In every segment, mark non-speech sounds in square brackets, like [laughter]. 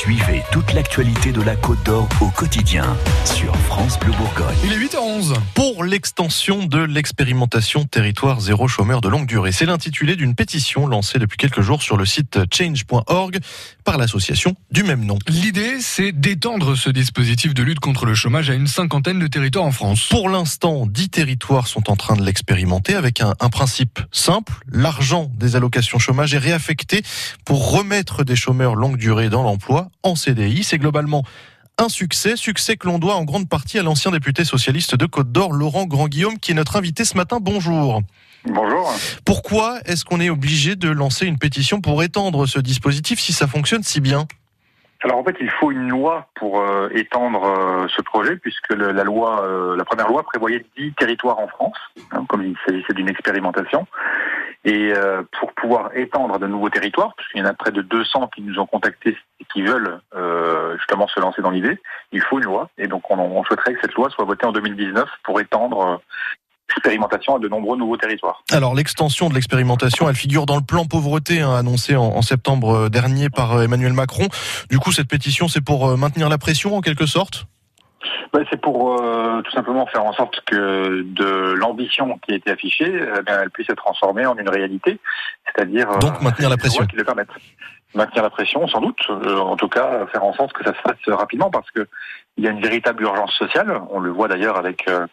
Suivez toute l'actualité de la Côte d'Or au quotidien sur France Bleu Bourgogne. Il est 8h11. Pour l'extension de l'expérimentation territoire zéro chômeur de longue durée, c'est l'intitulé d'une pétition lancée depuis quelques jours sur le site change.org par l'association du même nom. L'idée, c'est d'étendre ce dispositif de lutte contre le chômage à une cinquantaine de territoires en France. Pour l'instant, 10 territoires sont en train de l'expérimenter avec un, un principe simple. L'argent des allocations chômage est réaffecté pour remettre des chômeurs longue durée dans l'emploi en CDI. C'est globalement un succès, succès que l'on doit en grande partie à l'ancien député socialiste de Côte d'Or, Laurent Grand-Guillaume, qui est notre invité ce matin. Bonjour. Bonjour. Pourquoi est-ce qu'on est obligé de lancer une pétition pour étendre ce dispositif si ça fonctionne si bien? Alors en fait, il faut une loi pour euh, étendre euh, ce projet, puisque le, la loi, euh, la première loi prévoyait 10 territoires en France, hein, comme il s'agissait d'une expérimentation. Et pour pouvoir étendre de nouveaux territoires, puisqu'il y en a près de 200 qui nous ont contactés et qui veulent justement se lancer dans l'idée, il faut une loi. Et donc on, on, souhaiterait que cette loi soit votée en 2019 pour étendre expérimentation à de nombreux nouveaux territoires. Alors l'extension de l'expérimentation, elle figure dans le plan pauvreté hein, annoncé en, en, septembre dernier par Emmanuel Macron. Du coup, cette pétition, c'est pour maintenir la pression en quelque sorte? Ben, c'est pour euh, tout simplement faire en sorte que de l'ambition qui a été affichée, bien, elle puisse être transformée en une réalité, c'est-à-dire donc maintenir la pression qui le permettent. Maintenir la pression, sans doute. Euh, en tout cas, faire en sorte que ça se fasse rapidement, parce que il y a une véritable urgence sociale. On le voit d'ailleurs avec euh,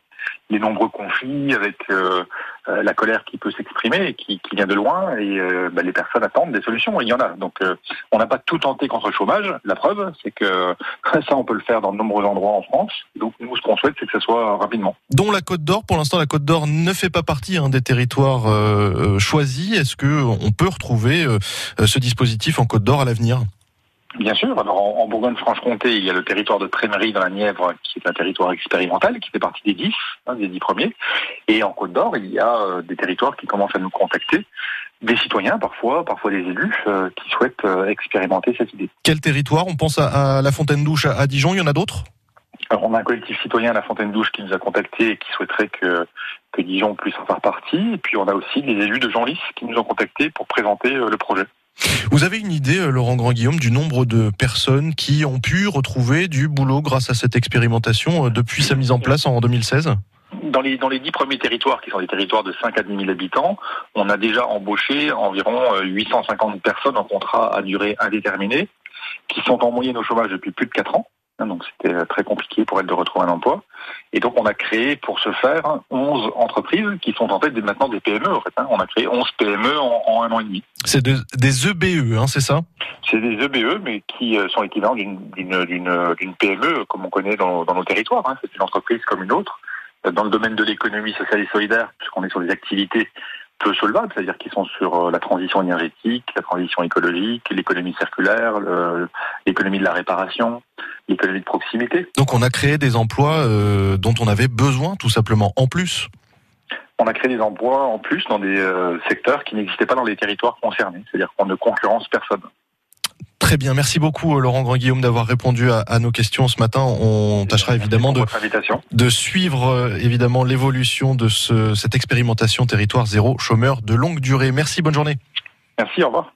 les nombreux conflits, avec euh, euh, la colère qui peut s'exprimer et qui, qui, vient de loin, et euh, bah, les personnes attendent des solutions. Il y en a. Donc, euh, on n'a pas tout tenté contre le chômage. La preuve, c'est que [laughs] ça, on peut le faire dans de nombreux endroits en France. Donc, nous, ce qu'on souhaite, c'est que ça soit rapidement. Dont la Côte d'Or. Pour l'instant, la Côte d'Or ne fait pas partie hein, des territoires euh, choisis. Est-ce que on peut retrouver ce dispositif en Côte d'Or à l'avenir? Bien sûr. Alors en, Bourgogne-Franche-Comté, il y a le territoire de Trémery dans la Nièvre, qui est un territoire expérimental, qui fait partie des dix, hein, des dix premiers. Et en Côte d'Or, il y a euh, des territoires qui commencent à nous contacter, des citoyens parfois, parfois des élus, euh, qui souhaitent euh, expérimenter cette idée. Quel territoire? On pense à, à la Fontaine d'Ouche à, à Dijon. Il y en a d'autres? Alors, on a un collectif citoyen à la Fontaine d'Ouche qui nous a contactés et qui souhaiterait que, que Dijon puisse en faire partie. Et puis on a aussi les élus de Genlis qui nous ont contactés pour présenter le projet. Vous avez une idée, Laurent Grand-Guillaume, du nombre de personnes qui ont pu retrouver du boulot grâce à cette expérimentation depuis sa mise en place en 2016 dans les, dans les dix premiers territoires, qui sont des territoires de 5 à 10 000 habitants, on a déjà embauché environ 850 personnes en contrat à durée indéterminée, qui sont en moyenne au chômage depuis plus de 4 ans. Donc c'était très compliqué pour elles de retrouver un emploi. Et donc on a créé pour ce faire 11 entreprises qui sont en fait maintenant des PME. En fait, hein. On a créé 11 PME en, en un an et demi. C'est de, des EBE, hein, c'est ça? C'est des EBE, mais qui sont équivalents d'une PME comme on connaît dans, dans nos territoires. Hein. C'est une entreprise comme une autre. Dans le domaine de l'économie sociale et solidaire, puisqu'on est sur des activités peu solvables, c'est-à-dire qui sont sur la transition énergétique, la transition écologique, l'économie circulaire, l'économie de la réparation, l'économie de proximité. Donc on a créé des emplois euh, dont on avait besoin tout simplement en plus on a créé des emplois en plus dans des euh, secteurs qui n'existaient pas dans les territoires concernés, c'est-à-dire qu'on ne concurrence personne. Très bien, merci beaucoup Laurent Grand-Guillaume d'avoir répondu à, à, nos questions ce matin. On tâchera évidemment de, de suivre euh, évidemment l'évolution de ce, cette expérimentation territoire zéro chômeur de longue durée. Merci, bonne journée. Merci, au revoir.